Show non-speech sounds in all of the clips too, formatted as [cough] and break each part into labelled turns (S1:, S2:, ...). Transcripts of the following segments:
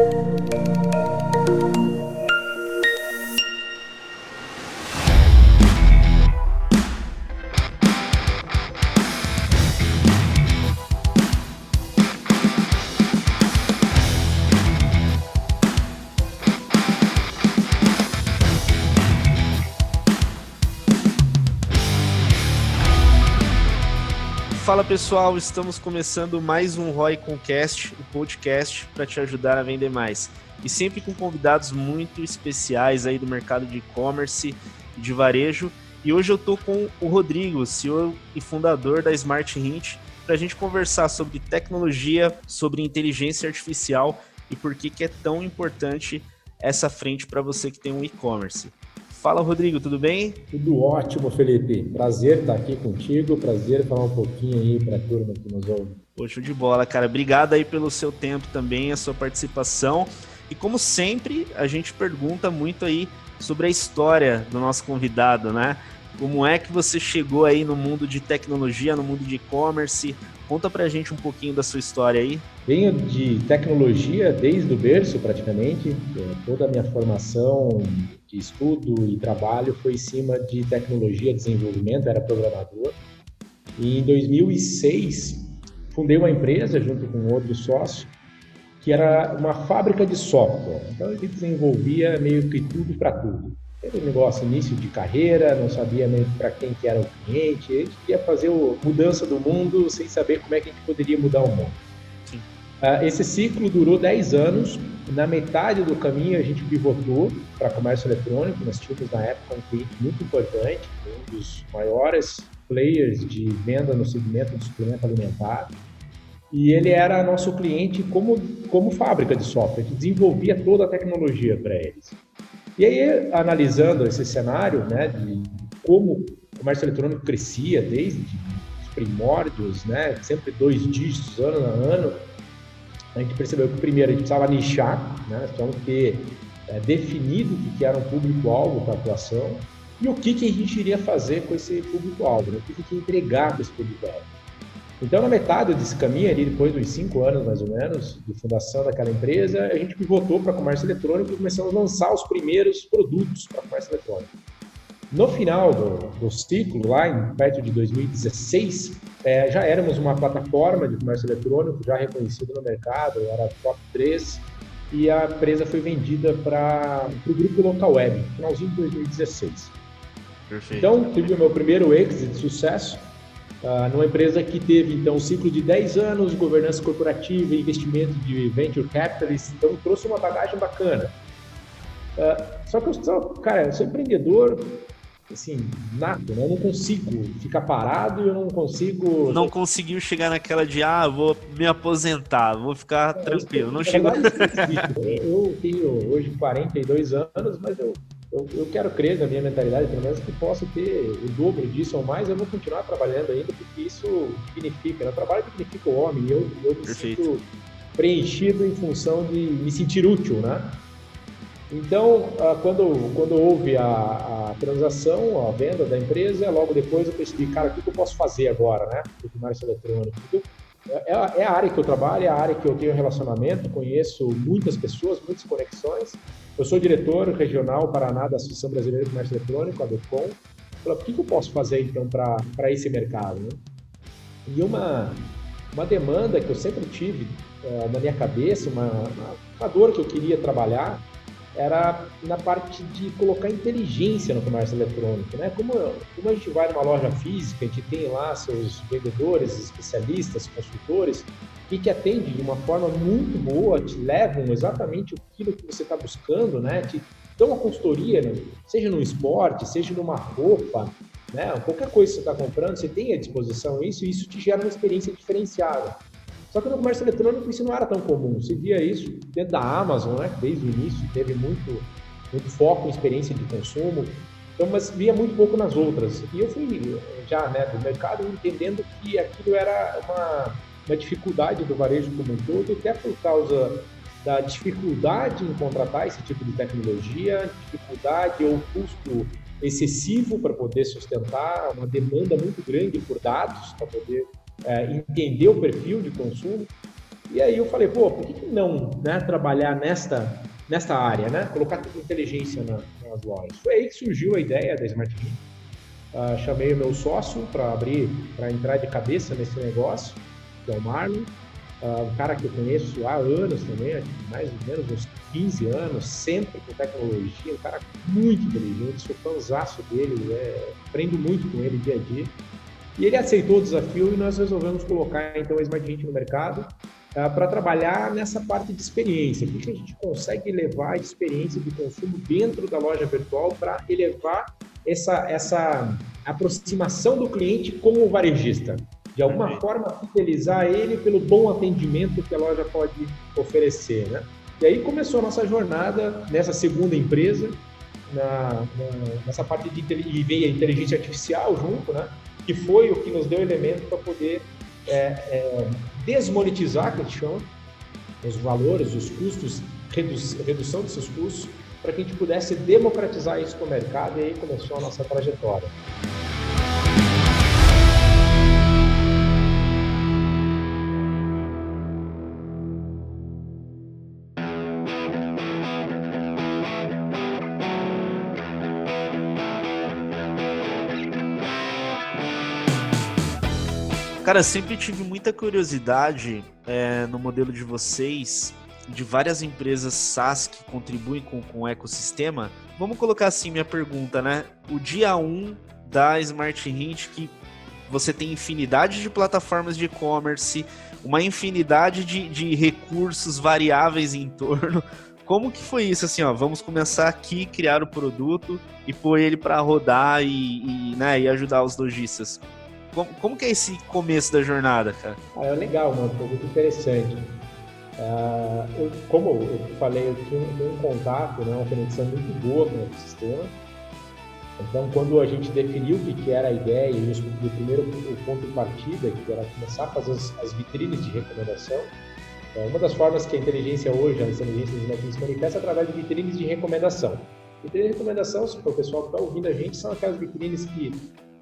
S1: Fala pessoal, estamos começando mais um ROI Concast, o podcast para te ajudar a vender mais. E sempre com convidados muito especiais aí do mercado de e-commerce e de varejo. E hoje eu tô com o Rodrigo, CEO e fundador da Smart Hint, para a gente conversar sobre tecnologia, sobre inteligência artificial e por que, que é tão importante essa frente para você que tem um e-commerce. Fala, Rodrigo, tudo bem?
S2: Tudo ótimo, Felipe. Prazer estar aqui contigo, prazer falar um pouquinho aí para a turma que nos ouve.
S1: Poxa, de bola, cara. Obrigado aí pelo seu tempo também, a sua participação. E como sempre, a gente pergunta muito aí sobre a história do nosso convidado, né? Como é que você chegou aí no mundo de tecnologia, no mundo de e-commerce? Conta pra gente um pouquinho da sua história aí.
S2: Venho de tecnologia desde o berço, praticamente. É, toda a minha formação de estudo e trabalho foi em cima de tecnologia, desenvolvimento, era programador. E em 2006, fundei uma empresa junto com outro sócio, que era uma fábrica de software. Então, ele desenvolvia meio que tudo para tudo. Um negócio início de carreira, não sabia para quem que era o cliente, ele queria fazer a mudança do mundo sem saber como é que a gente poderia mudar o mundo. Uh, esse ciclo durou 10 anos. Na metade do caminho, a gente pivotou para comércio eletrônico. Nós tínhamos, na época, um cliente muito importante, um dos maiores players de venda no segmento de suplemento alimentar. E ele era nosso cliente como, como fábrica de software, a gente desenvolvia toda a tecnologia para eles. E aí, analisando esse cenário, né, de como o comércio eletrônico crescia desde os primórdios, né, sempre dois dígitos ano a ano, a gente percebeu que primeiro a gente precisava nichar, né? nós ter é, definido o que era um público-alvo para atuação e o que, que a gente iria fazer com esse público-alvo, né? o que, que a entregar para esse público-alvo. Então, na metade desse caminho, ali, depois dos cinco anos mais ou menos, de fundação daquela empresa, a gente pivotou para comércio eletrônico e começamos a lançar os primeiros produtos para comércio eletrônico. No final do, do ciclo, lá em perto de 2016, é, já éramos uma plataforma de comércio eletrônico já reconhecida no mercado, era top 3, e a empresa foi vendida para o grupo Local Web, finalzinho de 2016. Perfeito. Então, tive o meu primeiro exit de sucesso, uh, numa empresa que teve, então, um ciclo de 10 anos de governança corporativa e investimento de venture capitalist, então trouxe uma bagagem bacana. Uh, só que eu sou, cara, eu sou empreendedor, assim, nato, né? Eu não consigo ficar parado e eu não consigo.
S1: Não conseguiu chegar naquela de, ah, vou me aposentar, vou ficar é, tranquilo. Não chegou.
S2: eu tenho hoje 42 anos, mas eu, eu, eu, quero crer na minha mentalidade, pelo menos que possa ter o dobro disso ou mais, eu vou continuar trabalhando ainda, porque isso significa, né? O trabalho significa o homem, eu, eu me Perfeito. sinto preenchido em função de me sentir útil, né? Então, ah, quando, quando houve a, a, transação, a venda da empresa, logo depois eu percebi, cara, o que eu posso fazer agora, né, o comércio eletrônico? É, é a área que eu trabalho, é a área que eu tenho relacionamento, conheço muitas pessoas, muitas conexões. Eu sou diretor regional Paraná da Associação Brasileira de Comércio Eletrônico, a DECOM. o que eu posso fazer, então, para esse mercado? E uma, uma demanda que eu sempre tive uh, na minha cabeça, uma, uma, uma dor que eu queria trabalhar, era na parte de colocar inteligência no comércio eletrônico, né? Como, como a gente vai numa loja física, a gente tem lá seus vendedores, especialistas, consultores, e que atendem de uma forma muito boa, te levam exatamente aquilo que você está buscando, né? Te dão uma consultoria, né? seja no esporte, seja numa roupa, né? Qualquer coisa que você está comprando, você tem à disposição isso, e isso te gera uma experiência diferenciada. Só que no comércio eletrônico isso não era tão comum. Se via isso dentro da Amazon, né? Desde o início teve muito, muito foco em experiência de consumo. Então, mas via muito pouco nas outras. E eu fui já né, do mercado entendendo que aquilo era uma, uma dificuldade do varejo como um todo, até por causa da dificuldade em contratar esse tipo de tecnologia, dificuldade ou custo excessivo para poder sustentar, uma demanda muito grande por dados para poder é, entender o perfil de consumo. E aí eu falei, pô, por que, não né, trabalhar nesta, nesta área, né? Colocar inteligência na, nas lojas. Foi aí que surgiu a ideia da Smart Uh, chamei o meu sócio para abrir, para entrar de cabeça nesse negócio, que é o Marlon. Uh, um cara que eu conheço há anos também, mais ou menos uns 15 anos, sempre com tecnologia, um cara muito inteligente, sou fãzaço dele, é, aprendo muito com ele dia a dia. E ele aceitou o desafio e nós resolvemos colocar então a Smart Hint no mercado uh, para trabalhar nessa parte de experiência. O que a gente consegue levar a experiência de consumo dentro da loja virtual para elevar essa, essa aproximação do cliente com o varejista? De alguma forma, fidelizar ele pelo bom atendimento que a loja pode oferecer, né? E aí começou a nossa jornada nessa segunda empresa, na, na, nessa parte de e veio a inteligência artificial junto, né? Que foi o que nos deu elemento para poder é, é, desmonetizar, que a gente chama, os valores, os custos, redu redução desses custos, para que a gente pudesse democratizar isso para o mercado e aí começou a nossa trajetória.
S1: Cara, sempre tive muita curiosidade é, no modelo de vocês, de várias empresas SaaS que contribuem com, com o ecossistema. Vamos colocar assim minha pergunta, né? O dia 1 da Smart Hint, que você tem infinidade de plataformas de e-commerce, uma infinidade de, de recursos variáveis em torno. [laughs] Como que foi isso? Assim, ó, vamos começar aqui, criar o produto e pôr ele para rodar e, e, né, e ajudar os lojistas. Como, como que é esse começo da jornada, cara?
S2: Ah, é legal, mano. Foi muito interessante. Ah, eu, como eu falei, eu tinha um, contato, né, uma conexão muito boa com o sistema. Então, quando a gente definiu o que, era a ideia e o primeiro ponto de partida, que era começar a fazer as, vitrines de recomendação, é uma das formas que a inteligência hoje, a inteligência de se manifesta é através de vitrines de recomendação. Vitrine de recomendação, for o pessoal que está ouvindo a gente, são aquelas vitrines que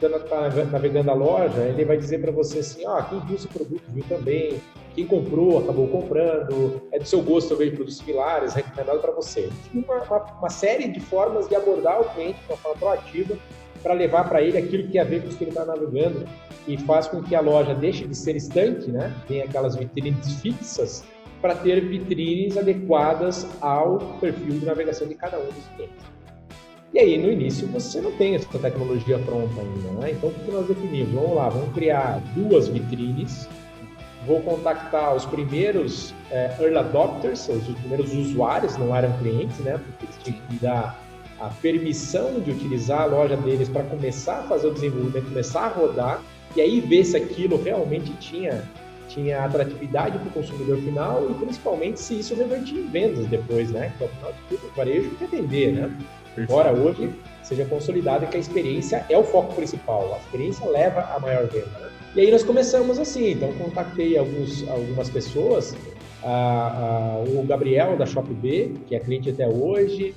S2: está navegando a loja, ele vai dizer para você assim, ah, quem viu esse produto viu também, quem comprou acabou comprando, é do seu gosto também produtos similares, recomendado para você. Uma, uma, uma, série de formas de abordar o cliente de uma forma proativa para levar para ele aquilo que tem a ver com o que ele está navegando e faz com que a loja deixe de ser estanque, né? Tem aquelas vitrines fixas para ter vitrines adequadas ao perfil de navegação de cada um dos clientes. E aí, no início, você não tem essa tecnologia pronta ainda, né? Então, o que nós definimos? Vamos lá, vamos criar duas vitrines. Vou contactar os primeiros é, early adopters, os primeiros usuários, não eram clientes, né? Porque eles tinham que dar a permissão de utilizar a loja deles para começar a fazer o desenvolvimento, começar a rodar, e aí ver se aquilo realmente tinha, tinha atratividade para o consumidor final e principalmente se isso revertia em vendas depois, né? Porque afinal de tudo, o varejo quer vender, né? Embora hoje seja consolidado que a experiência é o foco principal, a experiência leva a maior venda. Né? E aí nós começamos assim, então contatei alguns, algumas pessoas, o Gabriel da Shop B, que é cliente até hoje,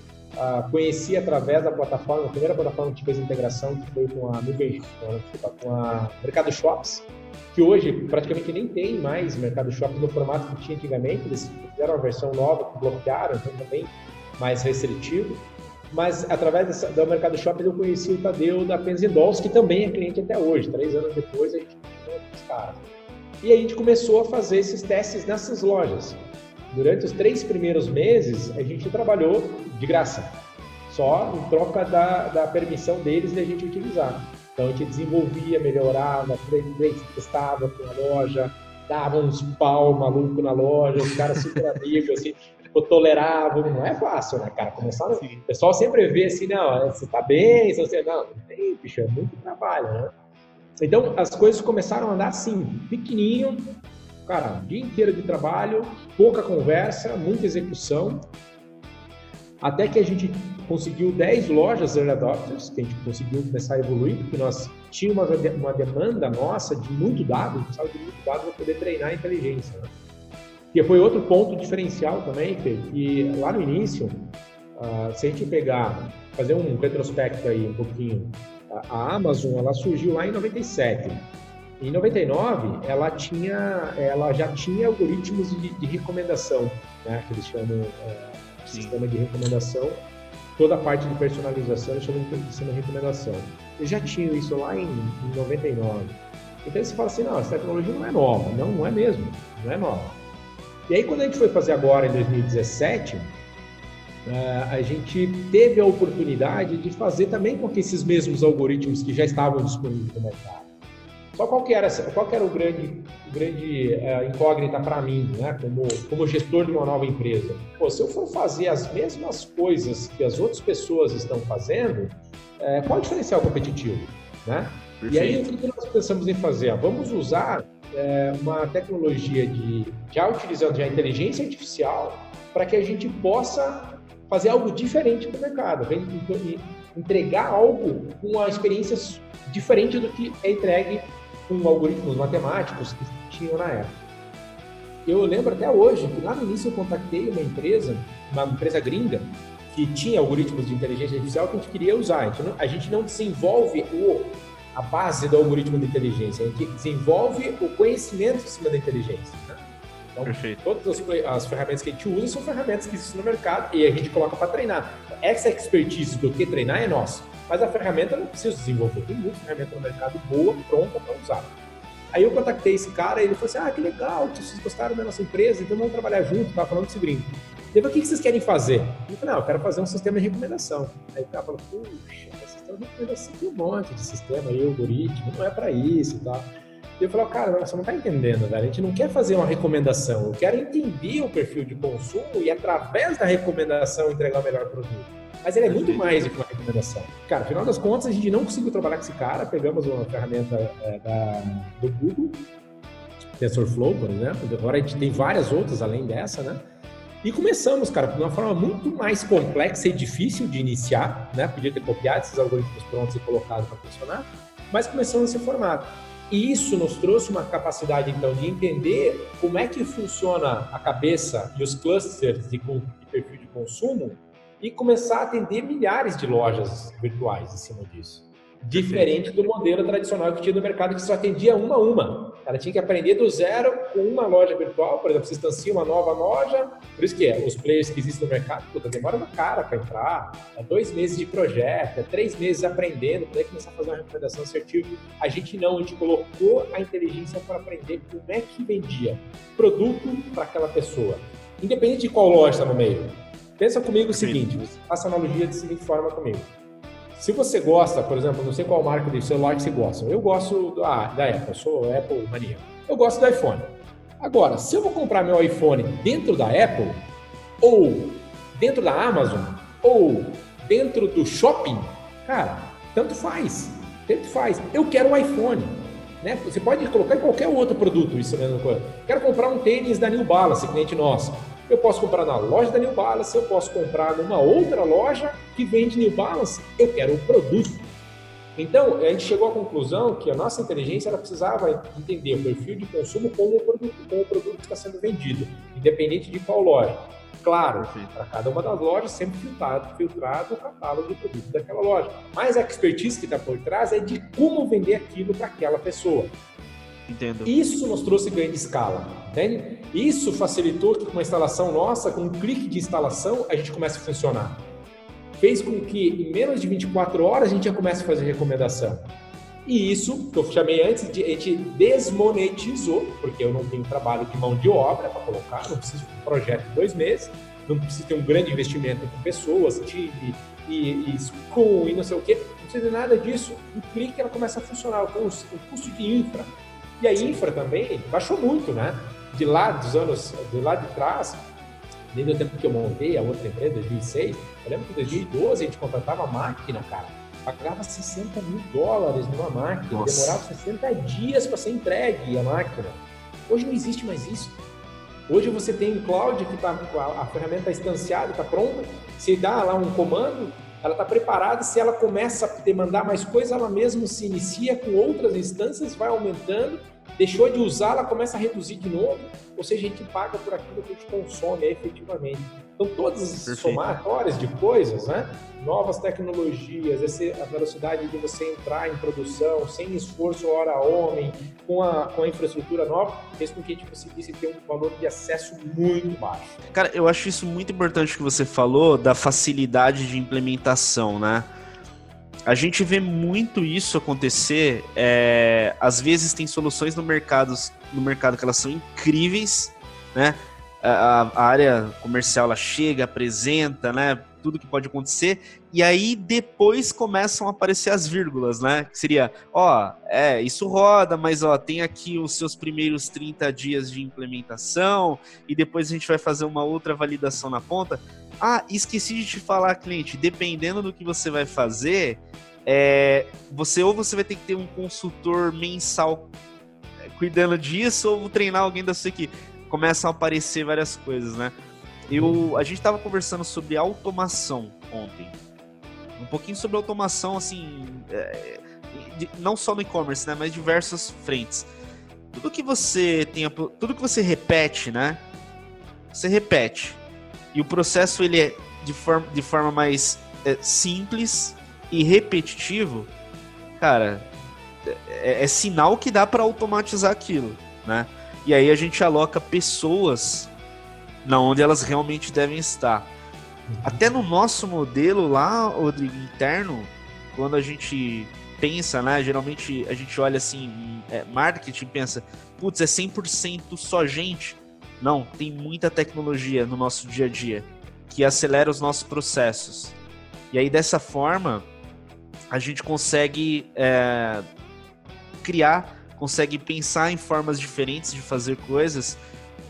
S2: conheci através da plataforma, a primeira plataforma que fez integração que foi com a nuvem, com a Mercado Shops, que hoje praticamente nem tem mais Mercado Shops no formato que tinha antigamente, eles fizeram uma versão nova, bloquearam, então também mais restritivo mas através dessa, do Mercado Shopping eu conheci o Tadeu da Penzidols, que também é cliente até hoje. Três anos depois a gente com os caras. E a gente começou a fazer esses testes nessas lojas. Durante os três primeiros meses, a gente trabalhou de graça, só em troca da, da permissão deles de a gente utilizar. Então a gente desenvolvia, melhorava, testava com a loja, dava uns pau maluco na loja, os caras super [laughs] amigos, assim, tipo, toleravam. Não é fácil, né, cara? Começar, o pessoal sempre vê assim, não, você tá bem, você não, não tem, bicho, é muito trabalho, né? Então, as coisas começaram a andar assim, pequenininho, cara, dia inteiro de trabalho, pouca conversa, muita execução, até que a gente conseguiu 10 lojas early adopters, que a gente conseguiu começar a evoluir, porque nós tínhamos uma, uma demanda nossa de muito dado, a precisava de muito dado para poder treinar a inteligência. Né? E foi outro ponto diferencial também, que lá no início, uh, se a gente pegar, fazer um retrospecto aí um pouquinho, a, Amazon ela surgiu lá em 97. Em 99, ela tinha, ela já tinha algoritmos de, de recomendação, né? Que eles chamam é, sistema de recomendação. Toda a parte de personalização eles chamam de sistema de recomendação. Eles já tinham isso lá em, em 99. Então você fala assim, não, essa tecnologia não é nova. Não, não é mesmo. Não é nova. E aí quando a gente foi fazer agora em 2017, é, a gente teve a oportunidade de fazer também com que esses mesmos algoritmos que já estavam disponíveis no mercado. Só qual que era, qual que era o grande, grande uh, incógnita para mim, né, como, como gestor de uma nova empresa? Pô, se eu for fazer as mesmas coisas que as outras pessoas estão fazendo, uh, qual é o diferencial competitivo? Né? E aí, o que nós pensamos em fazer? Ah, vamos usar uh, uma tecnologia de, já utilizando já a inteligência artificial para que a gente possa fazer algo diferente para o mercado, entregar algo com uma experiência diferente do que é entregue com algoritmos matemáticos que tinham na época. Eu lembro até hoje que lá no início eu contactei uma empresa, uma empresa gringa, que tinha algoritmos de inteligência artificial que a gente queria usar. A gente não, a gente não desenvolve o, a base do algoritmo de inteligência, a gente desenvolve o conhecimento em cima da inteligência. Né? Então, Perfeito. todas as, as, ferramentas que a gente usa são ferramentas que existem no mercado e a gente coloca para treinar. Essa expertise do que treinar é nossa, mas a ferramenta não precisa desenvolver. Tem muita ferramenta no mercado boa, pronta para usar. Aí eu contactei esse cara e ele falou assim: Ah, que legal, vocês gostaram da nossa empresa, então vamos trabalhar junto, tava falando desse gringo. Ele falou: O que vocês querem fazer? Eu falei: Não, eu quero fazer um sistema de recomendação. Aí o cara falou: Puxa, sistema de recomendação tem um monte de sistema aí, algoritmo, não é para isso e tal. E eu falei, cara, você não está entendendo, velho. A gente não quer fazer uma recomendação, eu quero entender o perfil de consumo e, através da recomendação, entregar o melhor produto. Mas ele é muito mais do que uma recomendação. Cara, afinal das contas, a gente não conseguiu trabalhar com esse cara. Pegamos uma ferramenta é, da, do Google, TensorFlow, por exemplo. Agora a gente tem várias outras além dessa, né? E começamos, cara, de uma forma muito mais complexa e difícil de iniciar, né? Podia ter copiado esses algoritmos prontos e colocado para funcionar, mas começamos nesse formato. E isso nos trouxe uma capacidade, então, de entender como é que funciona a cabeça e os clusters de, de perfil de consumo e começar a atender milhares de lojas virtuais em cima disso. Diferente do modelo tradicional que tinha no mercado, que só atendia uma a uma. Ela tinha que aprender do zero com uma loja virtual, por exemplo, você instancia uma nova loja, por isso que é, os players que existem no mercado, puta, demora uma cara para entrar, é dois meses de projeto, é três meses aprendendo, para começar a fazer uma recomendação assertiva. A gente não, a gente colocou a inteligência para aprender como é que vendia produto para aquela pessoa, independente de qual loja está no meio. Pensa comigo o seguinte, faça analogia da seguinte forma comigo. Se você gosta, por exemplo, não sei qual marca de celular que você gosta. Eu gosto da, da Apple, sou Apple mania. Eu gosto do iPhone. Agora, se eu vou comprar meu iPhone dentro da Apple, ou dentro da Amazon, ou dentro do shopping, cara, tanto faz. Tanto faz. Eu quero um iPhone. Né? Você pode colocar em qualquer outro produto isso mesmo. Quero comprar um tênis da New Balance, cliente nosso. Eu posso comprar na loja da New Balance, eu posso comprar numa outra loja que vende New Balance. Eu quero o produto. Então, a gente chegou à conclusão que a nossa inteligência ela precisava entender o perfil de consumo com o produto, com o produto que está sendo vendido, independente de qual loja. Claro, para cada uma das lojas, sempre filtrado, filtrado o catálogo de produto daquela loja. Mas a expertise que está por trás é de como vender aquilo para aquela pessoa. Entendo. Isso nos trouxe grande escala, entende? Isso facilitou que com uma instalação nossa, com um clique de instalação, a gente comece a funcionar. Fez com que em menos de 24 horas a gente já comece a fazer recomendação. E isso, que eu chamei antes, de, a gente desmonetizou, porque eu não tenho trabalho de mão de obra para colocar, não preciso de um projeto de dois meses, não preciso ter um grande investimento com pessoas, time e, e school e não sei o quê, não precisa de nada disso. Um clique ela começa a funcionar, com o custo de infra e a infra também baixou muito, né? De lá dos anos, de lá de trás, desde o tempo que eu montei a outra empresa, 2006, eu lembro que em 2012 a gente contratava máquina, cara. Pagava 60 mil dólares numa máquina, Nossa. demorava 60 dias para ser entregue a máquina. Hoje não existe mais isso. Hoje você tem o cloud que tá, a, a ferramenta está instanciada, está pronta, você dá lá um comando, ela está preparada, se ela começa a demandar mais coisa, ela mesma se inicia com outras instâncias, vai aumentando deixou de usar, ela começa a reduzir de novo, ou seja, a gente paga por aquilo que a gente consome efetivamente. Então, todas as somatórias de coisas, né? novas tecnologias, essa, a velocidade de você entrar em produção sem esforço hora homem, com a, com a infraestrutura nova, fez com que a gente conseguisse ter um valor de acesso muito baixo.
S1: Cara, eu acho isso muito importante que você falou da facilidade de implementação, né? A gente vê muito isso acontecer. É, às vezes tem soluções no mercado, no mercado que elas são incríveis, né? A, a área comercial ela chega, apresenta, né? Tudo que pode acontecer, e aí depois começam a aparecer as vírgulas, né? Que seria, ó, é, isso roda, mas ó, tem aqui os seus primeiros 30 dias de implementação, e depois a gente vai fazer uma outra validação na ponta. Ah, esqueci de te falar, cliente, dependendo do que você vai fazer, é, você ou você vai ter que ter um consultor mensal é, cuidando disso, ou treinar alguém da sua equipe. Começam a aparecer várias coisas, né? Eu, a gente estava conversando sobre automação ontem. Um pouquinho sobre automação, assim, é, não só no e-commerce, né, mas diversas frentes. Tudo que você tem, tudo que você repete, né? Você repete e o processo ele é de forma, de forma mais é, simples e repetitivo, cara, é, é sinal que dá para automatizar aquilo, né? E aí a gente aloca pessoas na onde elas realmente devem estar. Até no nosso modelo lá, Rodrigo, interno, quando a gente pensa, né? Geralmente a gente olha assim, é, marketing pensa, putz, é 100% só gente. Não, tem muita tecnologia no nosso dia a dia que acelera os nossos processos. E aí, dessa forma, a gente consegue é, criar, consegue pensar em formas diferentes de fazer coisas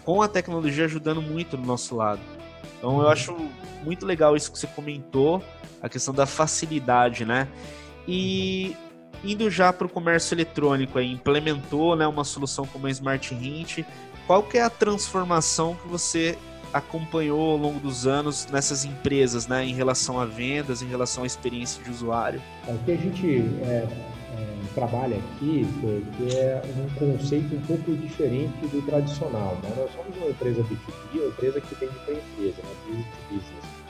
S1: com a tecnologia ajudando muito no nosso lado. Então, eu acho muito legal isso que você comentou, a questão da facilidade, né? E indo já para o comércio eletrônico, aí, implementou né, uma solução como a Smart Hint qual que é a transformação que você acompanhou ao longo dos anos nessas empresas, né, em relação a vendas, em relação à experiência de usuário?
S2: O que a gente é, é, trabalha aqui é um conceito um pouco diferente do tradicional. Né? Nós somos uma empresa B2B, uma empresa que vende para empresa, né? business to business.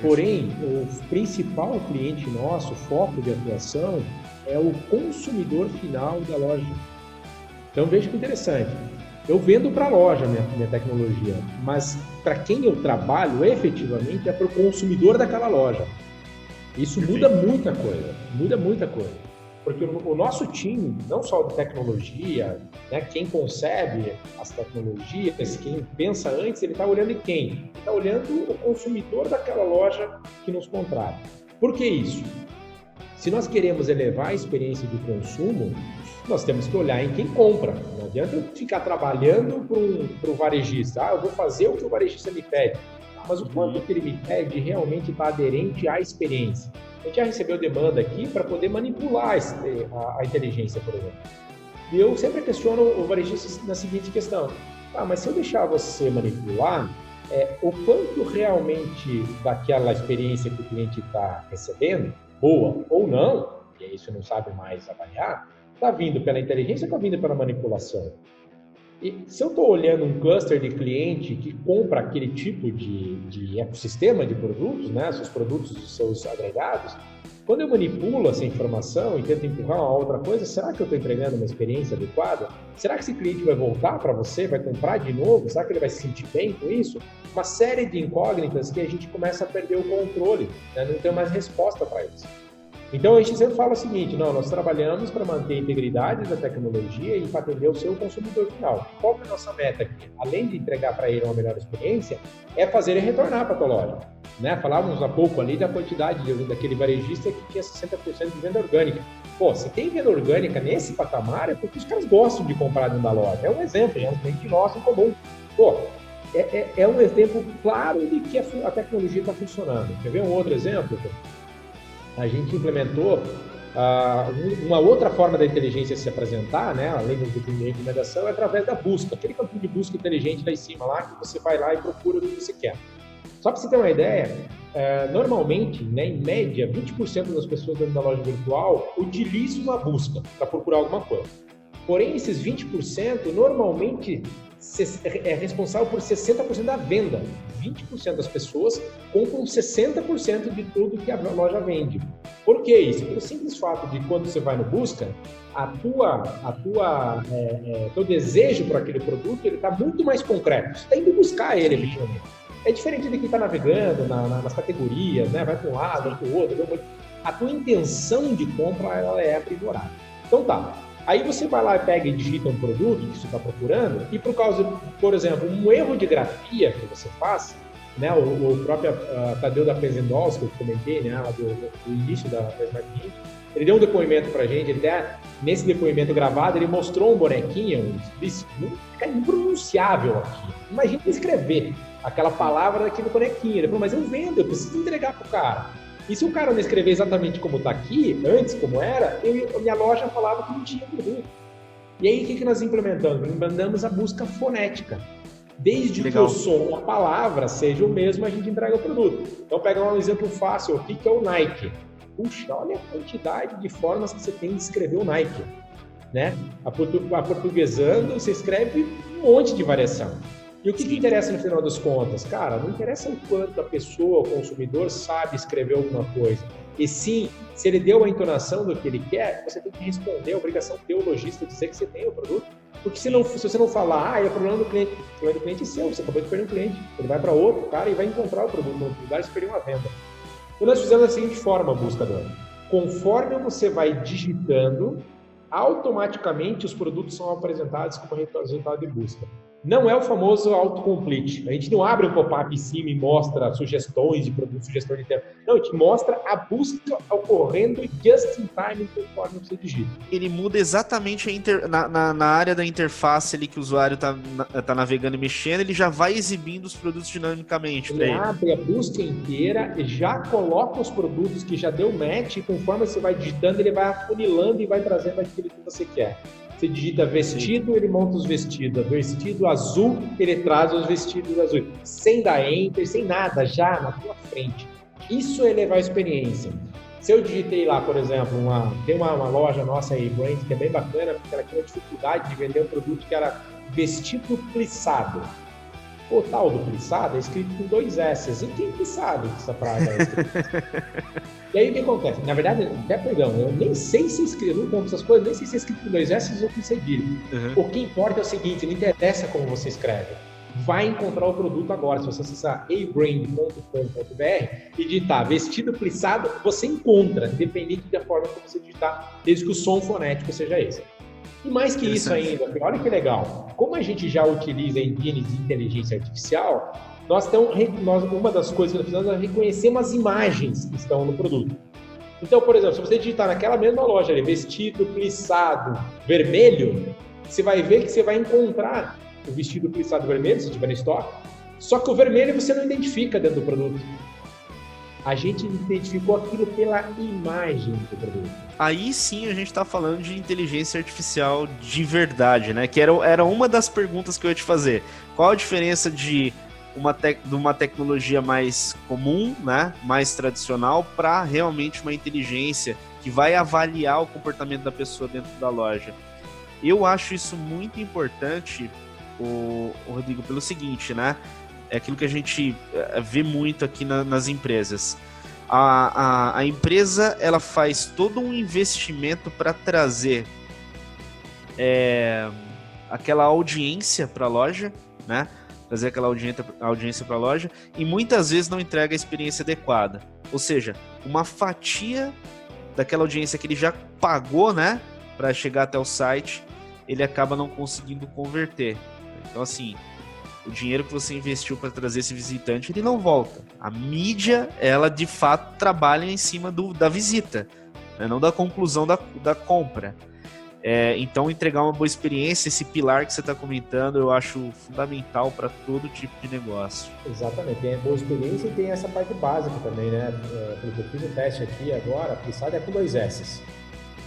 S2: Porém, o principal cliente nosso, foco de atuação, é o consumidor final da loja. Então veja que interessante. Eu vendo para a loja minha, minha tecnologia, mas para quem eu trabalho efetivamente é para o consumidor daquela loja. Isso muda muita coisa, muda muita coisa. Porque o, nosso time, não só de tecnologia, né, quem concebe as tecnologias, quem pensa antes, ele está olhando em quem? Ele está olhando o consumidor daquela loja que nos contrata. Por que isso? Se nós queremos elevar a experiência de consumo, nós temos que olhar em quem compra. Não adianta eu ficar trabalhando para o varejista. Ah, eu vou fazer o que o varejista me pede. Mas o quanto que ele me pede realmente está aderente à experiência. A gente já recebeu demanda aqui para poder manipular a, a, inteligência, por exemplo. E eu sempre questiono o varejista na seguinte questão. Ah, mas se eu deixar você manipular, é, o quanto realmente daquela experiência que o cliente está recebendo, boa ou não, e aí você não sabe mais avaliar, Está vindo pela inteligência ou está vindo pela manipulação? E se eu estou olhando um cluster de cliente que compra aquele tipo de, de ecossistema de produtos, né, seus produtos seus agregados, quando eu manipulo essa informação e tento empurrar uma outra coisa, será que eu estou entregando uma experiência adequada? Será que esse cliente vai voltar para você, vai comprar de novo? Será que ele vai se sentir bem com isso? Uma série de incógnitas que a gente começa a perder o controle, né? não tem mais resposta para isso. Então a gente sempre fala o seguinte: não, nós trabalhamos para manter a integridade da tecnologia e para atender o seu consumidor final. Qual é a nossa meta aqui? Além de entregar para ele uma melhor experiência, é fazer ele retornar para a tua loja. Né? Falávamos há pouco ali da quantidade de, daquele varejista que tinha 60% de venda orgânica. Pô, se tem venda orgânica nesse patamar, é porque os caras gostam de comprar dentro da loja. É um exemplo, é um cliente nosso em comum. Pô, é, é, é, um exemplo claro de que a, a tecnologia está funcionando. Quer ver um outro exemplo? A gente implementou uh, uma outra forma da inteligência se apresentar, né, além do de recomendação, é através da busca, aquele campo de busca inteligente lá em cima, lá que você vai lá e procura o que você quer. Só para você ter uma ideia, uh, normalmente, né, em média, 20% das pessoas dentro da loja virtual utilizam uma busca para procurar alguma coisa. Porém, esses 20% normalmente é responsável por 60% da venda. 20% das pessoas compram 60% de tudo que a loja vende. Por que isso? Pelo simples fato de quando você vai no busca, a tua, a tua, é, é, teu desejo por aquele produto ele está muito mais concreto. Você está indo buscar ele, efetivamente. É diferente de quem está navegando na, na, nas categorias, né? Vai para um lado, vai para o outro. A tua intenção de compra ela é aprimorada. Então tá. Aí você vai lá e pega e digita um produto que você está procurando e por causa, por exemplo, um erro de grafia que você faz, né? O, o próprio uh, Tadeu da Presendols, que eu comentei, né? Do, do início da, da ele deu um depoimento pra gente, ele até, nesse depoimento gravado, ele mostrou um bonequinho, disse, fica impronunciável aqui. Imagina escrever aquela palavra daquele bonequinho. Ele falou, mas eu vendo, eu preciso entregar pro cara. E se o cara não escrever exatamente como está aqui, antes como era, eu, minha loja falava que não tinha produto. E aí o que, que nós implementamos? Implementamos a busca fonética. Desde Legal. que o som e a palavra seja o mesmo, a gente entrega o produto. Então, pega um exemplo fácil aqui, que é o Nike. Puxa, olha a quantidade de formas que você tem de escrever o Nike. Né? A portuguesando, você escreve um monte de variação. E o que, que, interessa no final das contas? Cara, não interessa o quanto a pessoa, o consumidor, sabe escrever alguma coisa. E sim, se ele deu a entonação do que ele quer, você tem que responder a obrigação teologista dizer que você tem o produto. Porque se, não, se você não falar, ah, é problema do cliente, o problema do cliente é seu, você acabou de perder um cliente. Ele vai para outro cara e vai encontrar o produto no outro lugar e perdeu uma venda. Então nós fizemos da seguinte forma, buscador. Conforme você vai digitando, automaticamente os produtos são apresentados como resultado de busca. Não é o famoso autocomplete. A gente não abre um pop-up em cima e mostra sugestões de produto, sugestão de tempo. Não, a gente mostra a busca ocorrendo just in time conforme você digita.
S1: Ele muda exatamente inter... na, na, na, área da interface ali que o usuário está tá navegando e mexendo, ele já vai exibindo os produtos dinamicamente.
S2: Ele, ele abre a busca inteira, já coloca os produtos que já deu match e conforme você vai digitando, ele vai afunilando e vai trazendo aquilo que você quer. Você digita vestido, ele monta os vestidos. Vestido azul, ele traz os vestidos azuis. Sem dar enter, sem nada, já na tua frente. Isso é elevar a experiência. Se eu digitei lá, por exemplo, uma, tem uma, uma loja nossa aí, Brand, que é bem bacana, porque ela tinha dificuldade de vender um produto que era vestido plissado. O tal do plissado é escrito com dois S. E quem que sabe que essa praga é [laughs] E aí o que acontece? Na verdade, até perdão, eu nem sei se escrevo, como essas coisas, nem sei se é escrito com dois S ou com cedilha. Uhum. O que importa é o seguinte, não interessa como você escreve. Vai encontrar o produto agora. Se você acessar abrain.com.br e digitar vestido plissado, você encontra, independente da forma como você digitar, desde que o som fonético seja esse. E mais que isso ainda, olha que legal. Como a gente já utiliza engines de inteligência artificial, nós temos, nós, uma das coisas que nós fizemos é reconhecer as imagens que estão no produto. Então, por exemplo, se você digitar naquela mesma loja ali, vestido plissado vermelho, você vai ver que você vai encontrar o vestido plissado vermelho, se tiver no estoque, só que o vermelho você não identifica dentro do produto. A gente identificou aquilo pela imagem do produto.
S1: Aí sim a gente está falando de inteligência artificial de verdade, né? Que era, era uma das perguntas que eu ia te fazer. Qual a diferença de uma de uma tecnologia mais comum, né, mais tradicional, para realmente uma inteligência que vai avaliar o comportamento da pessoa dentro da loja. Eu acho isso muito importante, o, o Rodrigo, pelo seguinte, né? É aquilo que a gente eh, vê muito aqui na, nas empresas. A, a, a, empresa ela faz todo um investimento para trazer é, aquela audiência para a loja, né? trazer aquela audiência, audiência para a loja e muitas vezes não entrega a experiência adequada. Ou seja, uma fatia daquela audiência que ele já pagou, né, para chegar até o site, ele acaba não conseguindo converter. Então, assim, o dinheiro que você investiu para trazer esse visitante, ele não volta. A mídia, ela de fato trabalha em cima do, da visita, né? não da conclusão da, da compra. É, então, entregar uma boa experiência, esse pilar que você está comentando, eu acho fundamental para todo tipo de negócio.
S2: Exatamente, tem a boa experiência e tem essa parte básica também, né? É, eu fiz o teste aqui agora, a é com dois S.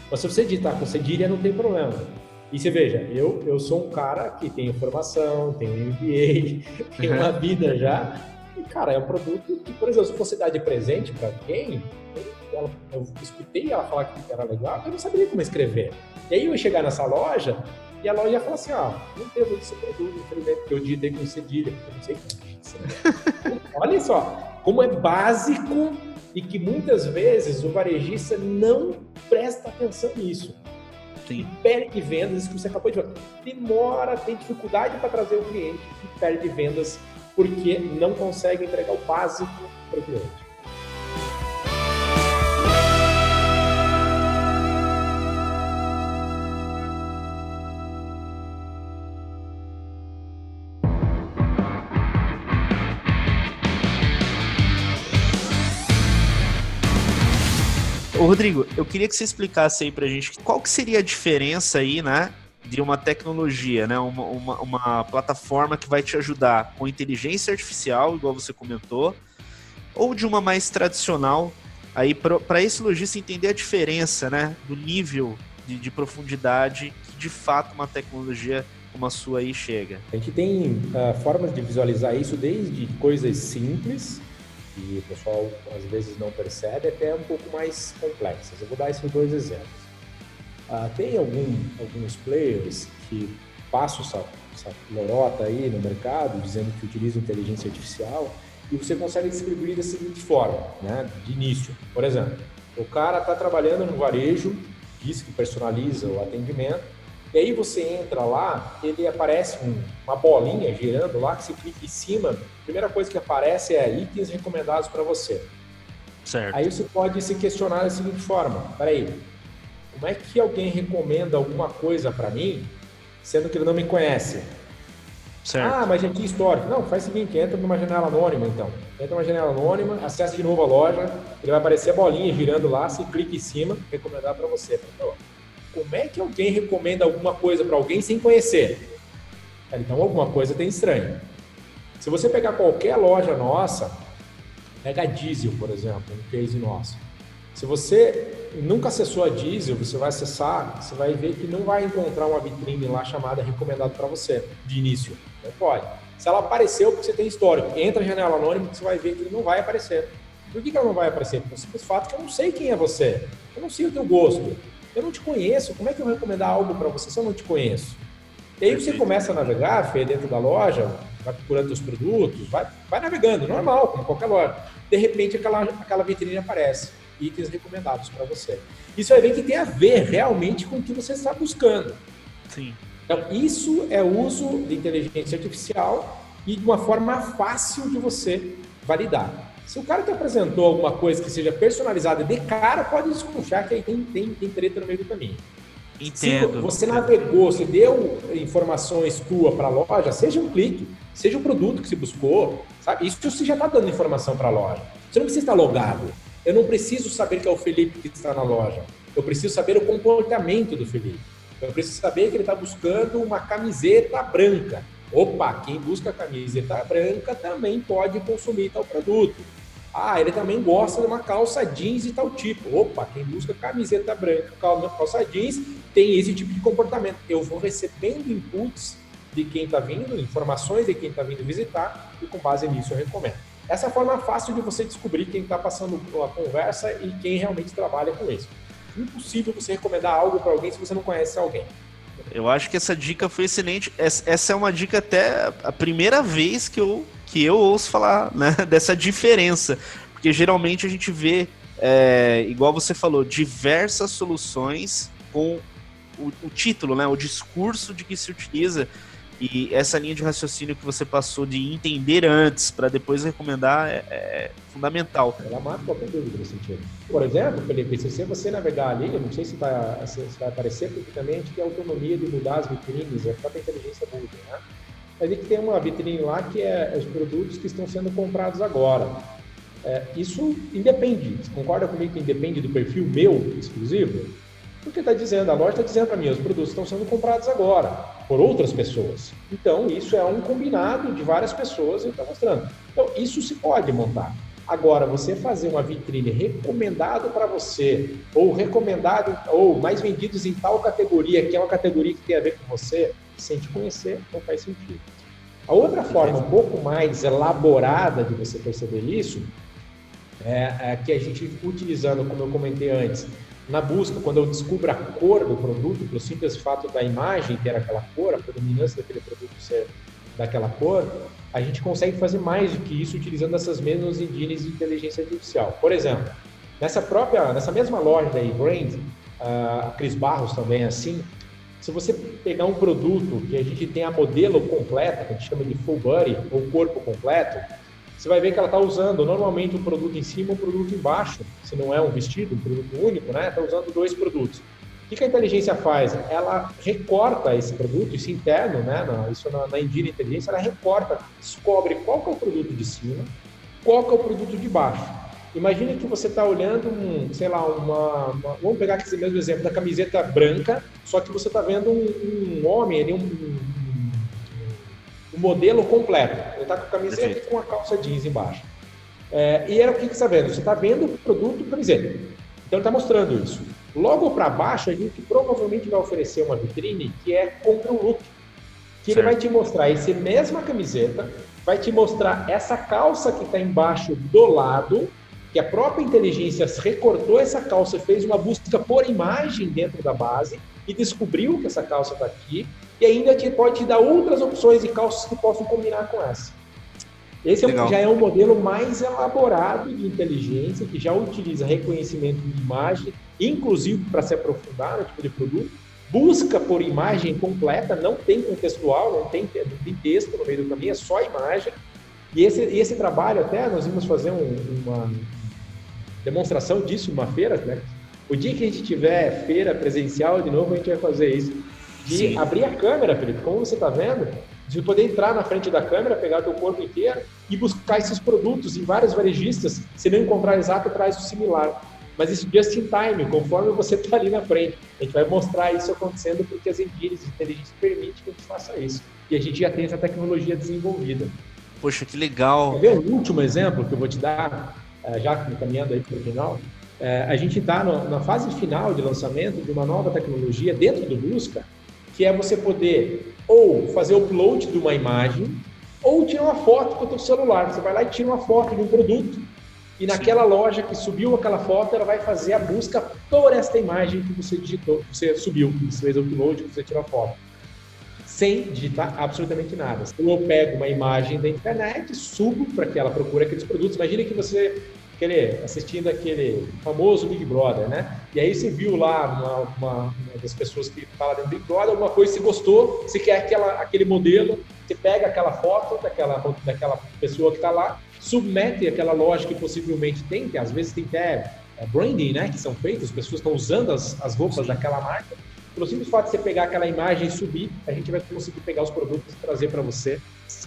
S2: Mas se você digitar com cedilha, não tem problema. E você veja, eu, eu sou um cara que tem formação, tem MBA, tem uma vida já. E, cara, é um produto que, por exemplo, se fosse dar de presente para alguém, eu, eu escutei ela falar que era legal, eu não sabia como escrever. E aí eu ia chegar nessa loja E a loja ia falar assim, ó, não temos esse produto, infelizmente, porque eu digitei com cedilha, eu não sei como isso? [laughs] Olha só, como é básico e que muitas vezes o varejista não presta atenção nisso. Sim. Perde vendas, isso que você acabou de falar. Demora, tem dificuldade para trazer o cliente e perde vendas porque não consegue entregar o básico para o cliente.
S1: Rodrigo, eu queria que você explicasse aí pra gente qual que seria a diferença aí, né, de uma tecnologia, né, uma, uma, uma plataforma que vai te ajudar com inteligência artificial, igual você comentou, ou de uma mais tradicional, aí para esse lojista entender a diferença, né, do nível de, de, profundidade que de fato uma tecnologia como a sua aí chega.
S2: A gente tem uh, formas de visualizar isso desde coisas simples que o pessoal às vezes não percebe, até um pouco mais complexas. Eu vou dar esses dois exemplos. Ah, tem algum, alguns players que passam essa, essa lorota aí no mercado, dizendo que utilizam inteligência artificial, e você consegue distribuir da seguinte forma, né? de início. Por exemplo, o cara está trabalhando no varejo, diz que personaliza o atendimento, e aí você entra lá, ele aparece um, uma bolinha girando lá, que você clica em cima, a primeira coisa que aparece é itens recomendados para você. Certo. Aí você pode se questionar da seguinte forma: peraí, como é que alguém recomenda alguma coisa para mim, sendo que ele não me conhece? Certo. Ah, mas tinha histórico. Não, faz o seguinte, entra numa janela anônima então. Entra numa janela anônima, acessa de novo a loja, ele vai aparecer a bolinha girando lá, você clica em cima, recomendar para você. Então, como é que alguém recomenda alguma coisa para alguém sem conhecer? Então, alguma coisa tem estranho. Se você pegar qualquer loja nossa, pega a Diesel, por exemplo, um case nosso. Se você nunca acessou a Diesel, você vai acessar, você vai ver que não vai encontrar uma vitrine lá chamada recomendado para você, de início. Não pode. Se ela apareceu, porque você tem histórico, entra na janela anônima, você vai ver que não vai aparecer. Por que, que ela não vai aparecer? Por simples fato que eu não sei quem é você. Eu não sei o teu gosto. Eu não te conheço, como é que eu vou recomendar algo para você se eu não te conheço? E aí você começa a navegar, Fê, dentro da loja, vai procurando os produtos, vai, vai navegando, normal, como qualquer loja. De repente, aquela, aquela vitrine aparece, itens recomendados para você. Isso é ver que tem a ver realmente com o que você está buscando. Sim. Então, isso é uso de inteligência artificial e de uma forma fácil de você validar. Se o cara te apresentou alguma coisa que seja personalizada de cara, pode desconfiar que aí tem, tem, tem treta no meio do caminho. Entendo. Se você navegou, você deu informações tua para a loja, seja um clique, seja o um produto que você buscou, sabe? Isso você já está dando informação para a loja. Você não precisa estar logado. Eu não preciso saber que é o Felipe que está na loja. Eu preciso saber o comportamento do Felipe. Eu preciso saber que ele está buscando uma camiseta branca. Opa, quem busca camiseta branca também pode consumir tal produto. Ah, ele também gosta de uma calça jeans de tal tipo. Opa, quem busca camiseta branca, calça jeans, tem esse tipo de comportamento. Eu vou recebendo inputs de quem está vindo, informações de quem está vindo visitar, e com base nisso eu recomendo. Essa é forma fácil de você descobrir quem está passando a conversa e quem realmente trabalha com isso. Impossível você recomendar algo para alguém se você não conhece alguém.
S1: Eu acho que essa dica foi excelente. Essa é uma dica até a primeira vez que eu que eu ouço falar né, [laughs] dessa diferença. Porque geralmente a gente vê, é, igual você falou, diversas soluções com o, o, título, né, o discurso de que se utiliza. E essa linha de raciocínio que você passou de entender antes para depois recomendar é, é, fundamental.
S2: Ela mata qualquer dúvida nesse sentido. Por exemplo, Felipe, se você navegar ali, eu não sei se, tá, se vai aparecer, porque também a gente tem autonomia de mudar as vitrines, a própria inteligência muda, né? A gente tem uma vitrine lá que é os produtos que estão sendo comprados agora. É, isso independe, você concorda comigo que independe do perfil meu exclusivo? Porque está dizendo, a loja está dizendo para mim, os produtos estão sendo comprados agora, por outras pessoas. Então, isso é um combinado de várias pessoas e está mostrando. Então, isso se pode montar. Agora, você fazer uma vitrine recomendado para você, ou recomendado, ou mais vendidos em tal categoria, que é uma categoria que tem a ver com você, sem te conhecer, não faz sentido. A outra forma um pouco mais elaborada de você perceber isso é, é que a gente, utilizando, como eu comentei antes, na busca, quando eu descubro a cor do produto, pelo simples fato da imagem ter aquela cor, a predominância daquele produto ser daquela cor, a gente consegue fazer mais do que isso utilizando essas mesmas engines de inteligência artificial. Por exemplo, nessa própria, nessa mesma loja da eBrand, a Cris Barros também é assim, se você pegar um produto que a gente tem a modelo completa, que a gente chama de full body, ou corpo completo, você vai ver que ela está usando normalmente um produto em cima um produto embaixo. Se não é um vestido, um produto único, né? Está usando dois produtos. O que a inteligência faz? Ela recorta esse produto, isso interno, né? Isso na, na Engine Inteligência, ela recorta, descobre qual que é o produto de cima, qual que é o produto de baixo. Imagina que você está olhando, um, sei lá, uma, uma, Vamos pegar esse mesmo exemplo da camiseta branca, só que você está vendo um, um homem ali, um, um, um, modelo completo. Ele está com a camiseta Perfeito. e com a calça jeans embaixo. É, e era o que, que você está vendo? Você está vendo o produto camiseta. Então ele está mostrando isso. Logo para baixo, a gente provavelmente vai oferecer uma vitrine que é compra um look. Que certo. ele vai te mostrar essa mesma camiseta, vai te mostrar essa calça que está embaixo do lado, que a própria inteligência recortou essa calça, fez uma busca por imagem dentro da base e descobriu que essa calça está aqui, e ainda te, pode te dar outras opções de calças que possam combinar com essa. Esse é já é um modelo mais elaborado de inteligência, que já utiliza reconhecimento de imagem, inclusive para se aprofundar no tipo de produto, busca por imagem completa, não tem contextual, não tem, não tem texto no meio do caminho, é só imagem. E esse, esse trabalho, até nós vamos fazer um, uma, demonstração disso numa feira, né? O dia que a gente tiver feira presencial de novo, a gente vai fazer isso. De Sim. abrir a câmera, Felipe, como você está vendo, de poder entrar na frente da câmera, pegar o teu corpo inteiro e buscar esses produtos em vários varejistas. Se não encontrar exato, traz o similar. Mas isso just in time, conforme você está [laughs] ali na frente. A gente vai mostrar isso acontecendo porque as engines de inteligência permitem que a gente faça isso. E a gente já tem essa tecnologia desenvolvida.
S1: Poxa, que legal.
S2: Quer ver o último exemplo que eu vou te dar? É, já caminhando aí para o final, é, a gente está na fase final de lançamento de uma nova tecnologia dentro do Busca, que é você poder ou fazer o upload de uma imagem ou tirar uma foto com o seu celular. Você vai lá e tira uma foto de um produto e naquela Sim. loja que subiu aquela foto, ela vai fazer a busca por esta imagem que você digitou, que você subiu, que você fez o upload, que você tirou a foto sem digitar absolutamente nada. Eu pego uma imagem da internet, subo para que ela procure aqueles produtos. Imagina que você aquele, assistindo aquele famoso Big Brother, né? E aí você viu lá uma, uma, uma das pessoas que fala do Big Brother, alguma coisa você gostou, você quer aquela, aquele modelo, você pega aquela foto daquela, daquela pessoa que está lá, submete aquela loja que possivelmente tem, que às vezes tem até é, branding, né? Que são feitos, as pessoas estão usando as, as roupas Sim. daquela marca pelo simples fato de você pegar aquela imagem e subir, a gente vai conseguir pegar os produtos e trazer para você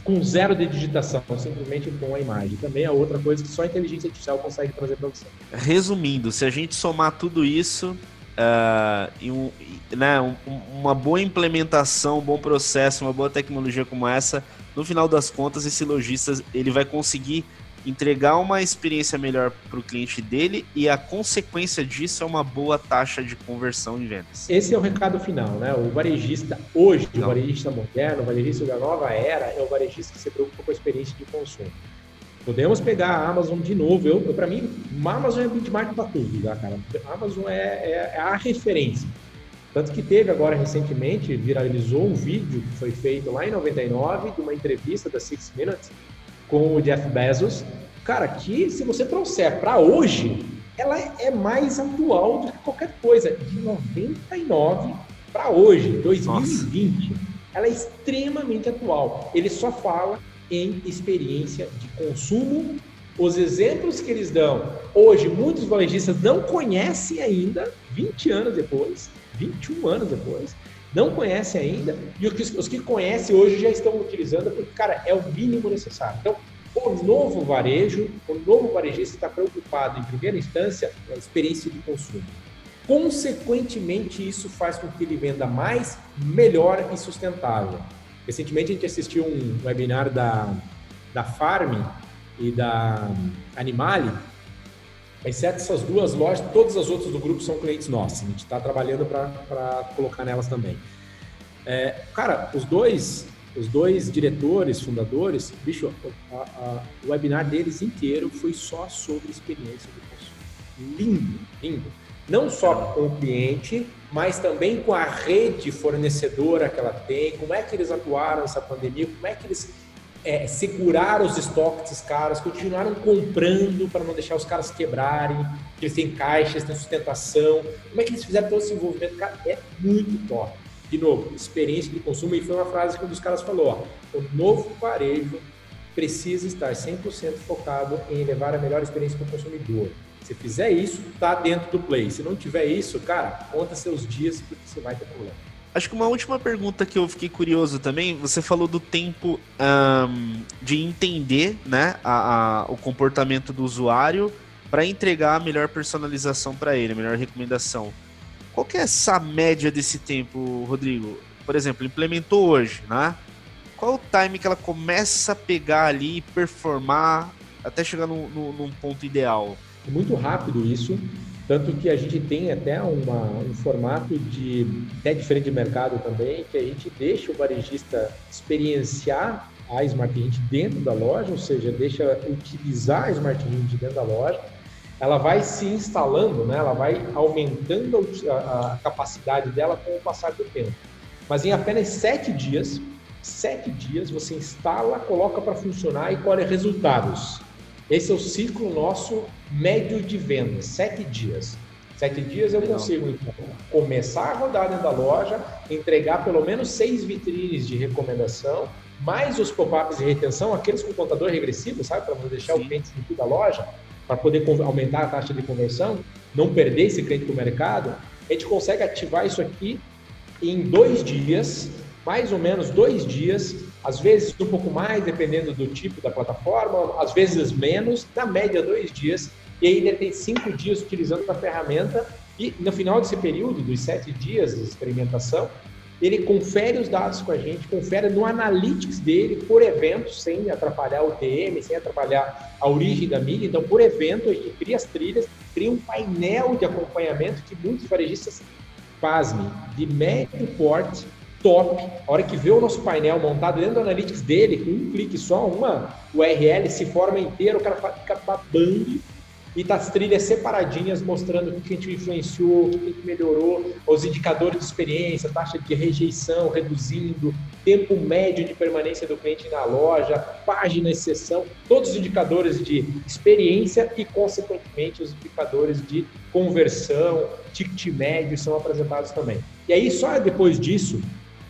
S2: com zero de digitação, simplesmente com a imagem. Também é outra coisa que só a inteligência artificial consegue trazer para você.
S1: Resumindo, se a gente somar tudo isso, uh, e um, né, um, uma boa implementação, um bom processo, uma boa tecnologia como essa, no final das contas, esse lojista ele vai conseguir entregar uma experiência melhor para o cliente dele e a consequência disso é uma boa taxa de conversão em vendas.
S2: Esse é o recado final, né? O varejista hoje, Não. o varejista moderno, o varejista da nova era, é o varejista que se preocupa com a experiência de consumo. Podemos pegar a Amazon de novo. Eu, eu para mim, a Amazon é benchmark para tudo, tá, cara? A Amazon é, é, é a referência. Tanto que teve agora recentemente, viralizou um vídeo que foi feito lá em 99 de uma entrevista da Six Minutes com o Jeff Bezos, cara, que se você trouxer para hoje, ela é mais atual do que qualquer coisa. De 99 para hoje, 2020, Nossa. ela é extremamente atual. Ele só fala em experiência de consumo. Os exemplos que eles dão, hoje muitos varejistas não conhecem ainda, 20 anos depois, 21 anos depois, não conhecem ainda, e os que, os que conhecem hoje já estão utilizando, porque, cara, é o mínimo necessário. Então, o novo varejo, o novo varejista está preocupado, em primeira instância, com a experiência de consumo. Consequentemente, isso faz com que ele venda mais, melhor e sustentável. Recentemente, a gente assistiu um webinar da, da Farm e da Animale, exceto essas duas lojas, todas as outras do grupo são clientes nossos. A gente está trabalhando para colocar nelas também. É, cara, os dois, os dois diretores, fundadores, bicho, a, a, o webinar deles inteiro foi só sobre experiência do consumo. Lindo, lindo. não só com o cliente, mas também com a rede fornecedora que ela tem, como é que eles atuaram nessa pandemia, como é que eles é, seguraram os estoques desses caras, continuaram comprando para não deixar os caras quebrarem, eles têm caixas, têm sustentação, como é que eles fizeram todo esse envolvimento? Cara, é muito top. De novo, experiência de consumo, e foi uma frase que um dos caras falou, ó, o novo varejo precisa estar 100% focado em levar a melhor experiência para o consumidor. Se fizer isso, tá dentro do play. Se não tiver isso, cara, conta seus dias porque você vai ter problema.
S1: Acho que uma última pergunta que eu fiquei curioso também, você falou do tempo um, de entender né, a, a, o comportamento do usuário para entregar a melhor personalização para ele, a melhor recomendação. Qual que é essa média desse tempo, Rodrigo? Por exemplo, implementou hoje, né? Qual o time que ela começa a pegar ali e performar até chegar no, no, num ponto ideal?
S2: É muito rápido isso, tanto que a gente tem até uma, um formato de até diferente de mercado também, que a gente deixa o varejista experienciar a Smart Hint dentro da loja, ou seja, deixa utilizar a Smart Hint dentro da loja. Ela vai se instalando, né? ela vai aumentando a, a capacidade dela com o passar do tempo. Mas em apenas sete dias, sete dias você instala, coloca para funcionar e colhe resultados. Esse é o ciclo nosso médio de vendas, sete dias. Sete dias eu consigo então, começar a rodar dentro da loja, entregar pelo menos seis vitrines de recomendação, mais os pop-ups de retenção, aqueles com contador regressivo, sabe, para não deixar Sim. o cliente sentir da loja, para poder aumentar a taxa de conversão, não perder esse cliente para o mercado. A gente consegue ativar isso aqui em dois dias, mais ou menos dois dias, às vezes um pouco mais, dependendo do tipo da plataforma, às vezes menos, na média dois dias, e aí ele tem cinco dias utilizando a ferramenta, e no final desse período, dos sete dias de experimentação, ele confere os dados com a gente, confere no analytics dele por evento, sem atrapalhar o TM, sem atrapalhar a origem da mídia. Então, por evento, a gente cria as trilhas, cria um painel de acompanhamento que muitos varejistas fazem de médio porte top. A hora que vê o nosso painel montado dentro do Analytics dele, com um clique só, uma URL se forma inteiro, o cara fica babando e tá as trilhas separadinhas mostrando o que a gente influenciou, o que a gente melhorou, os indicadores de experiência, taxa de rejeição reduzindo, tempo médio de permanência do cliente na loja, página exceção, todos os indicadores de experiência e, consequentemente, os indicadores de conversão, ticket médio são apresentados também. E aí, só depois disso,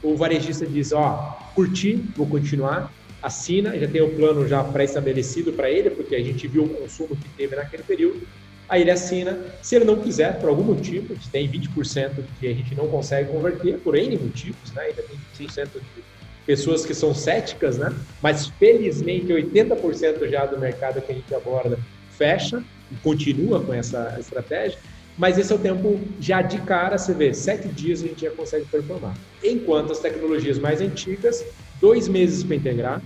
S2: o varejista diz, ó, curti, vou continuar, assina, já tem o plano já pré-estabelecido para ele, porque a gente viu o consumo que teve naquele período, aí ele assina. Se ele não quiser, por algum motivo, tem 20% que a gente não consegue converter, por N motivos, né? ainda tem 20% de pessoas que são céticas, né? mas felizmente 80% já do mercado que a gente aborda fecha e continua com essa estratégia mas esse é o tempo já de cara, você vê, sete dias a gente já consegue performar. Enquanto as tecnologias mais antigas, dois meses para integrar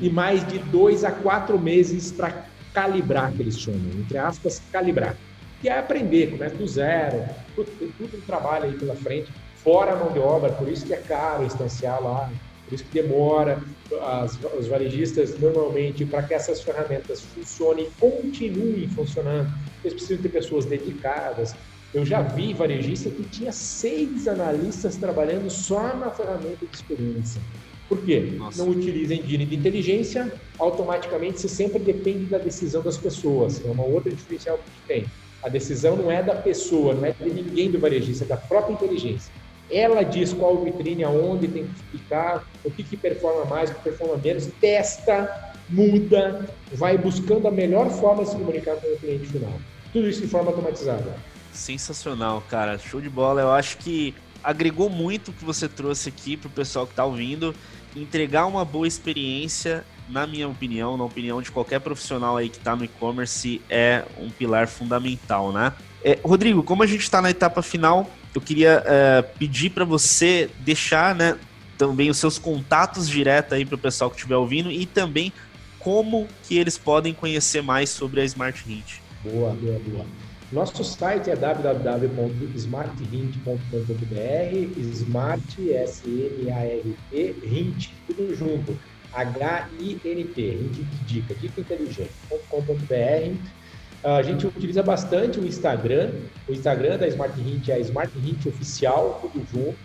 S2: e mais de dois a quatro meses para calibrar, que eles chamam, entre aspas, calibrar. E é aprender, começa do zero, tudo, tudo trabalho aí pela frente, fora a mão de obra, por isso que é caro instanciar lá, por isso que demora. As, os varejistas, normalmente, para que essas ferramentas funcionem, continuem funcionando, eles precisam ter pessoas dedicadas. Eu já vi varejista que tinha seis analistas trabalhando só na ferramenta de experiência. Por quê? Nossa. Não utiliza engine de inteligência, automaticamente você sempre depende da decisão das pessoas. É uma outra diferencial que tem. A decisão não é da pessoa, não é de ninguém do varejista, é da própria inteligência. Ela diz qual vitrine, aonde tem que ficar, o que, que performa mais, o que performa menos, testa, muda, vai buscando a melhor forma de se comunicar com o cliente final. Tudo isso de forma automatizada.
S1: Sensacional, cara. Show de bola. Eu acho que agregou muito o que você trouxe aqui para o pessoal que está ouvindo. Entregar uma boa experiência, na minha opinião, na opinião de qualquer profissional aí que está no e-commerce, é um pilar fundamental, né? É, Rodrigo, como a gente está na etapa final, eu queria é, pedir para você deixar né, também os seus contatos diretos aí para o pessoal que estiver ouvindo e também como que eles podem conhecer mais sobre a Smart Hint.
S2: Boa, boa, boa. Nosso site é www.smarthint.com.br, Smart, S-M-A-R-T, Hint, tudo junto, H-I-N-T, Hint Dica, Dica Inteligente.com.br A gente utiliza bastante o Instagram. O Instagram da Smart Hint é a Smart Hint Oficial, tudo junto.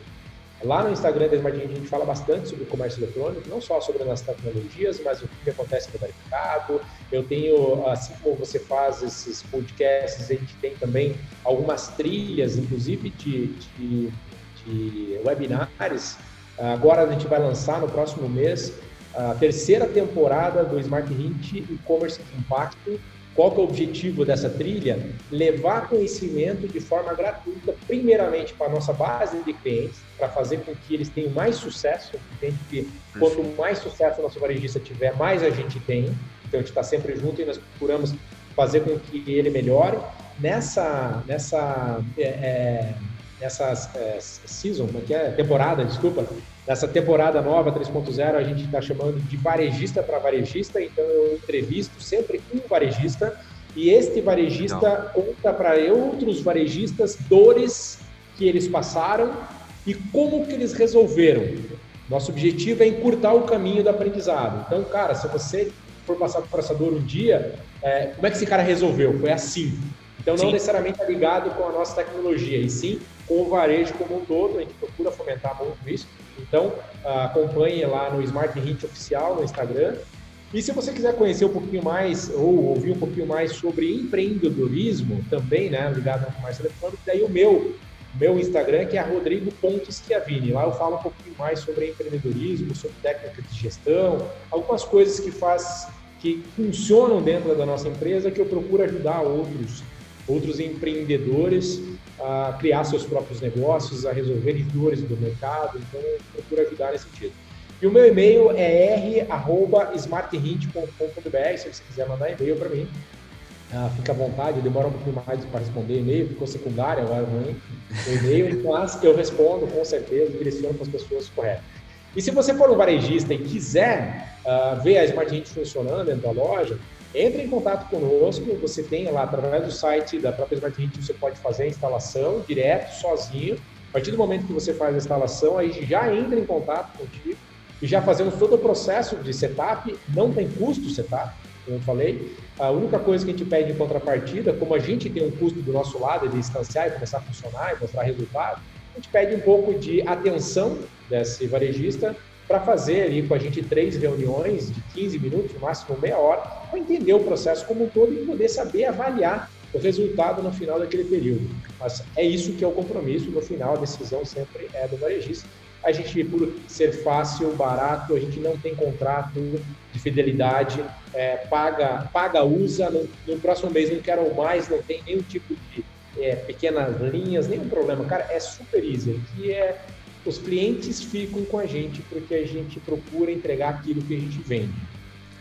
S2: Lá no Instagram da Smart Hint a gente fala bastante sobre o comércio eletrônico, não só sobre as tecnologias, mas o que acontece no mercado. Eu tenho, assim como você faz esses podcasts, a gente tem também algumas trilhas, inclusive de, de, de webinars. Agora a gente vai lançar no próximo mês a terceira temporada do Smart Hint E-Commerce Impacto, qual que é o objetivo dessa trilha? Levar conhecimento de forma gratuita, primeiramente para a nossa base de clientes, para fazer com que eles tenham mais sucesso. Entende que quanto mais sucesso o nosso varejista tiver, mais a gente tem. Então a gente está sempre junto e nós procuramos fazer com que ele melhore. Nessa, nessa, é, é nessa é, season, é que é? Temporada, desculpa, Nessa temporada nova 3.0, a gente está chamando de varejista para varejista, então eu entrevisto sempre um varejista e este varejista Não. conta para outros varejistas dores que eles passaram e como que eles resolveram. Nosso objetivo é encurtar o caminho do aprendizado. Então, cara, se você for passar por essa dor um dia, é, como é que esse cara resolveu? Foi assim. Então, não sim. necessariamente é ligado com a nossa tecnologia, e sim com o varejo como um todo. A gente procura fomentar muito isso. Então, acompanhe lá no Smart Hint Oficial no Instagram. E se você quiser conhecer um pouquinho mais ou ouvir um pouquinho mais sobre empreendedorismo, também, né, ligado ao comércio eletrônico, daí o meu, meu Instagram, que é Rodrigo Pontes Chiavini. Lá eu falo um pouquinho mais sobre empreendedorismo, sobre técnica de gestão, algumas coisas que faz que funcionam dentro da nossa empresa que eu procuro ajudar outros outros empreendedores a criar seus próprios negócios, a resolverem dores do mercado. Então, eu procuro ajudar nesse sentido. E o meu e-mail é r.smarthint.com.br, se você quiser mandar e-mail para mim. Ah, fica à vontade, demora um pouquinho mais para responder e-mail, ficou secundário agora ruim o e-mail, [laughs] mas eu respondo com certeza, direciono para as pessoas corretas. E se você for um varejista e quiser uh, ver a Smart Hint funcionando dentro da loja, entre em contato conosco, você tem lá, através do site da própria Smart Hit, você pode fazer a instalação direto, sozinho. A partir do momento que você faz a instalação, aí já entra em contato contigo e já fazemos todo o processo de setup, não tem custo setup, como eu falei. A única coisa que a gente pede em contrapartida, como a gente tem um custo do nosso lado de instanciar e começar a funcionar e mostrar resultado, a gente pede um pouco de atenção desse varejista para fazer ali com a gente três reuniões de 15 minutos, no máximo meia hora, para entender o processo como um todo e poder saber avaliar o resultado no final daquele período. Mas é isso que é o compromisso, no final a decisão sempre é do varejista. A gente, por ser fácil, barato, a gente não tem contrato de fidelidade, é, paga, paga, usa, no, no, próximo mês não quero mais, não tem nenhum tipo de é, pequenas linhas, nenhum problema. Cara, é super easy. É os clientes ficam com a gente porque a gente procura entregar aquilo que a gente vende.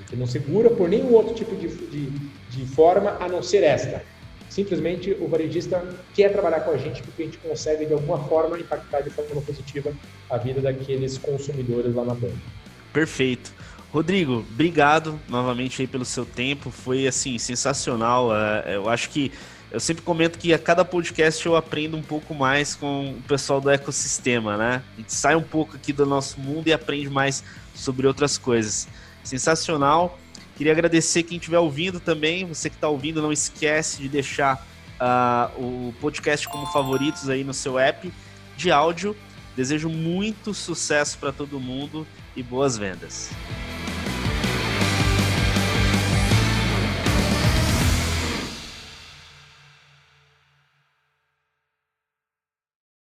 S2: Gente não segura por nenhum outro tipo de, de, de forma a não ser esta. Simplesmente o varejista quer trabalhar com a gente porque a gente consegue de alguma forma impactar de forma positiva a vida daqueles consumidores lá na banca.
S1: Perfeito. Rodrigo, obrigado novamente aí pelo seu tempo. Foi assim sensacional. É, eu acho que eu sempre comento que a cada podcast eu aprendo um pouco mais com o pessoal do ecossistema, né? A gente sai um pouco aqui do nosso mundo e aprende mais sobre outras coisas. Sensacional. Queria agradecer quem estiver ouvindo também. Você que está ouvindo, não esquece de deixar uh, o podcast como favoritos aí no seu app de áudio. Desejo muito sucesso para todo mundo e boas vendas.